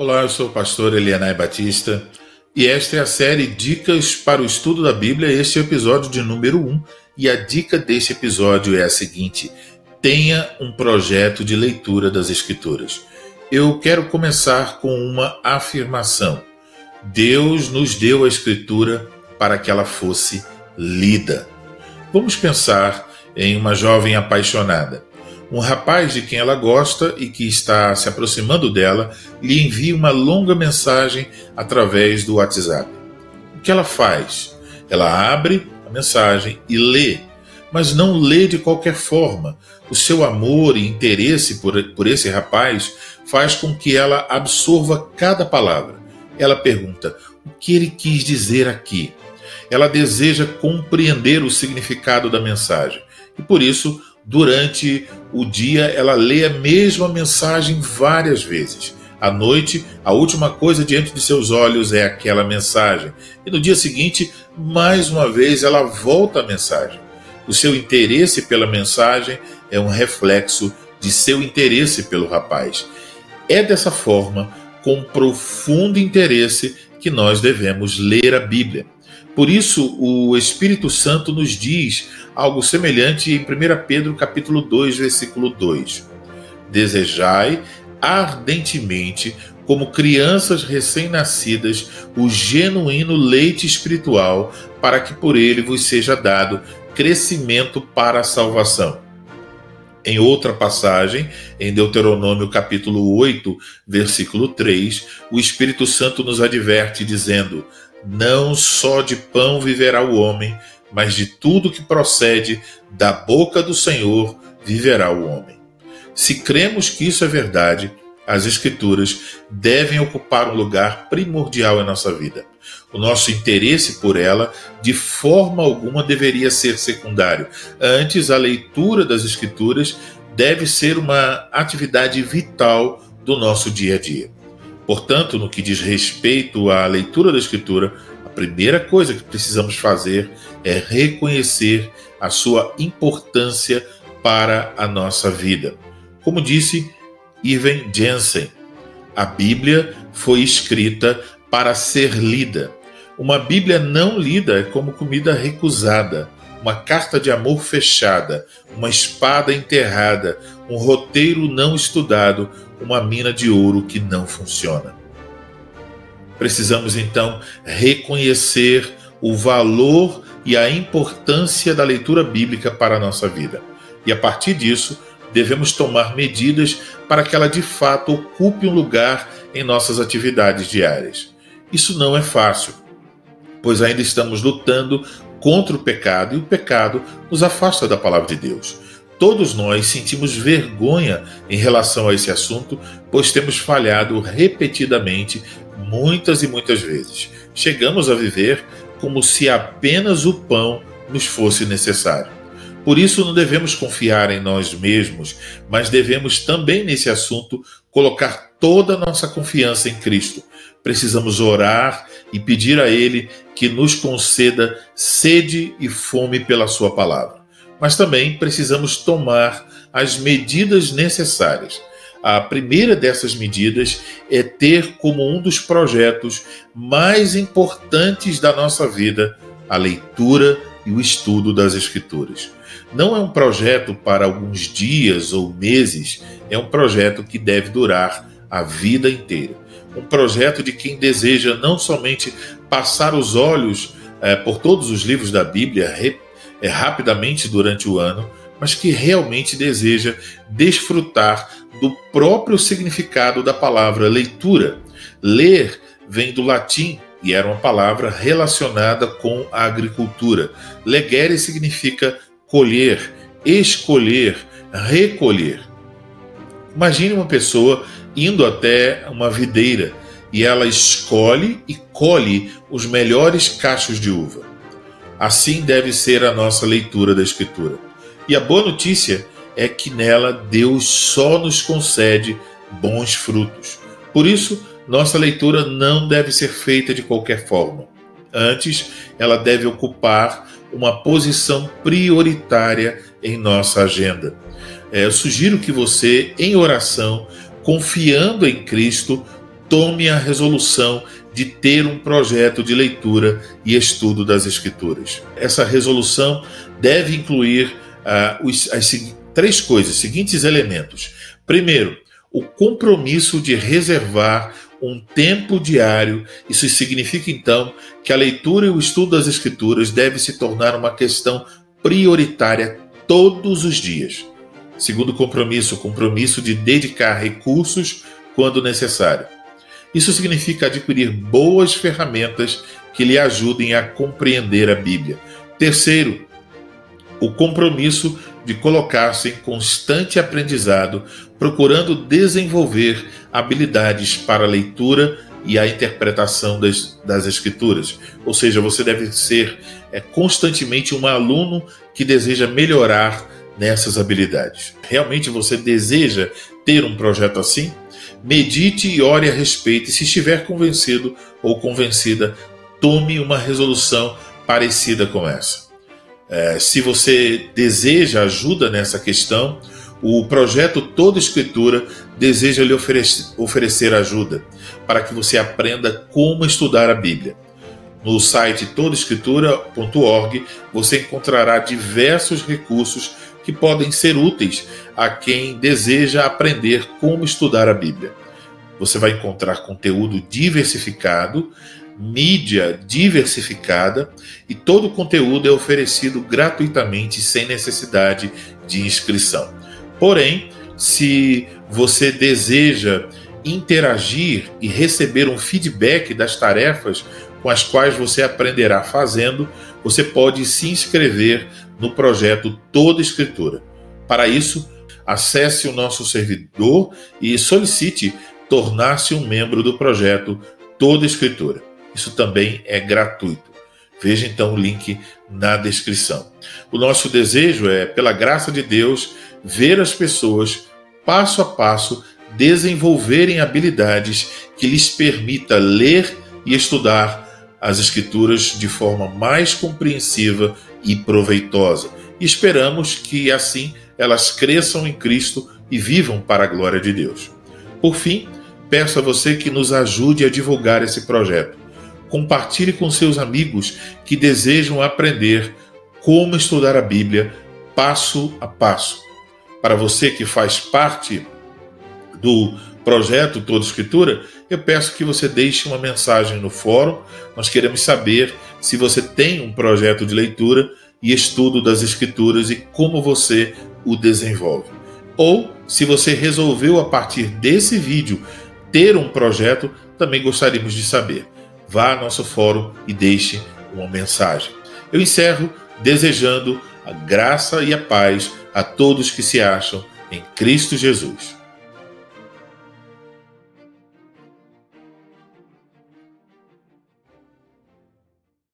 Olá, eu sou o pastor Elianai Batista e esta é a série Dicas para o Estudo da Bíblia. Este é o episódio de número 1 e a dica deste episódio é a seguinte: tenha um projeto de leitura das Escrituras. Eu quero começar com uma afirmação. Deus nos deu a Escritura para que ela fosse lida. Vamos pensar em uma jovem apaixonada. Um rapaz de quem ela gosta e que está se aproximando dela lhe envia uma longa mensagem através do WhatsApp. O que ela faz? Ela abre a mensagem e lê, mas não lê de qualquer forma. O seu amor e interesse por, por esse rapaz faz com que ela absorva cada palavra. Ela pergunta: o que ele quis dizer aqui? Ela deseja compreender o significado da mensagem e por isso Durante o dia, ela lê a mesma mensagem várias vezes. À noite, a última coisa diante de seus olhos é aquela mensagem. E no dia seguinte, mais uma vez, ela volta à mensagem. O seu interesse pela mensagem é um reflexo de seu interesse pelo rapaz. É dessa forma, com profundo interesse, que nós devemos ler a Bíblia. Por isso, o Espírito Santo nos diz algo semelhante em 1 Pedro capítulo 2, versículo 2. Desejai ardentemente, como crianças recém-nascidas, o genuíno leite espiritual, para que por ele vos seja dado crescimento para a salvação. Em outra passagem, em Deuteronômio capítulo 8, versículo 3, o Espírito Santo nos adverte dizendo: não só de pão viverá o homem, mas de tudo que procede da boca do Senhor viverá o homem. Se cremos que isso é verdade, as Escrituras devem ocupar um lugar primordial em nossa vida. O nosso interesse por ela, de forma alguma, deveria ser secundário. Antes, a leitura das Escrituras deve ser uma atividade vital do nosso dia a dia. Portanto, no que diz respeito à leitura da Escritura, a primeira coisa que precisamos fazer é reconhecer a sua importância para a nossa vida. Como disse Irving Jensen, a Bíblia foi escrita para ser lida. Uma Bíblia não lida é como comida recusada, uma carta de amor fechada, uma espada enterrada, um roteiro não estudado, uma mina de ouro que não funciona. Precisamos então reconhecer o valor e a importância da leitura bíblica para a nossa vida. E a partir disso, devemos tomar medidas para que ela de fato ocupe um lugar em nossas atividades diárias. Isso não é fácil, pois ainda estamos lutando contra o pecado e o pecado nos afasta da palavra de Deus. Todos nós sentimos vergonha em relação a esse assunto, pois temos falhado repetidamente, muitas e muitas vezes. Chegamos a viver como se apenas o pão nos fosse necessário. Por isso, não devemos confiar em nós mesmos, mas devemos também, nesse assunto, colocar toda a nossa confiança em Cristo. Precisamos orar e pedir a Ele que nos conceda sede e fome pela Sua palavra mas também precisamos tomar as medidas necessárias. A primeira dessas medidas é ter como um dos projetos mais importantes da nossa vida a leitura e o estudo das Escrituras. Não é um projeto para alguns dias ou meses, é um projeto que deve durar a vida inteira. Um projeto de quem deseja não somente passar os olhos eh, por todos os livros da Bíblia, é, rapidamente durante o ano, mas que realmente deseja desfrutar do próprio significado da palavra leitura. Ler vem do latim e era uma palavra relacionada com a agricultura. Legere significa colher, escolher, recolher. Imagine uma pessoa indo até uma videira e ela escolhe e colhe os melhores cachos de uva. Assim deve ser a nossa leitura da Escritura. E a boa notícia é que nela Deus só nos concede bons frutos. Por isso, nossa leitura não deve ser feita de qualquer forma. Antes, ela deve ocupar uma posição prioritária em nossa agenda. É, eu sugiro que você, em oração, confiando em Cristo, tome a resolução de ter um projeto de leitura e estudo das Escrituras. Essa resolução deve incluir uh, os, as três coisas, seguintes elementos. Primeiro, o compromisso de reservar um tempo diário. Isso significa então que a leitura e o estudo das Escrituras deve se tornar uma questão prioritária todos os dias. Segundo compromisso, compromisso de dedicar recursos quando necessário. Isso significa adquirir boas ferramentas que lhe ajudem a compreender a Bíblia. Terceiro, o compromisso de colocar-se em constante aprendizado, procurando desenvolver habilidades para a leitura e a interpretação das, das Escrituras. Ou seja, você deve ser é, constantemente um aluno que deseja melhorar nessas habilidades. Realmente você deseja ter um projeto assim? Medite e ore a respeito, e se estiver convencido ou convencida, tome uma resolução parecida com essa. É, se você deseja ajuda nessa questão, o projeto Toda Escritura deseja lhe oferecer, oferecer ajuda para que você aprenda como estudar a Bíblia. No site todaescritura.org você encontrará diversos recursos que podem ser úteis a quem deseja aprender como estudar a Bíblia. Você vai encontrar conteúdo diversificado, mídia diversificada e todo o conteúdo é oferecido gratuitamente sem necessidade de inscrição. Porém, se você deseja interagir e receber um feedback das tarefas com as quais você aprenderá fazendo, você pode se inscrever no projeto Toda Escritura. Para isso, acesse o nosso servidor e solicite tornar-se um membro do projeto Toda Escritura. Isso também é gratuito. Veja então o link na descrição. O nosso desejo é, pela graça de Deus, ver as pessoas passo a passo desenvolverem habilidades que lhes permita ler e estudar as escrituras de forma mais compreensiva e proveitosa. E esperamos que assim elas cresçam em Cristo e vivam para a glória de Deus. Por fim, peço a você que nos ajude a divulgar esse projeto compartilhe com seus amigos que desejam aprender como estudar a Bíblia passo a passo. Para você que faz parte do projeto Toda Escritura, eu peço que você deixe uma mensagem no fórum. Nós queremos saber se você tem um projeto de leitura e estudo das Escrituras e como você o desenvolve. Ou se você resolveu a partir desse vídeo ter um projeto, também gostaríamos de saber vá ao nosso fórum e deixe uma mensagem. Eu encerro desejando a graça e a paz a todos que se acham em Cristo Jesus.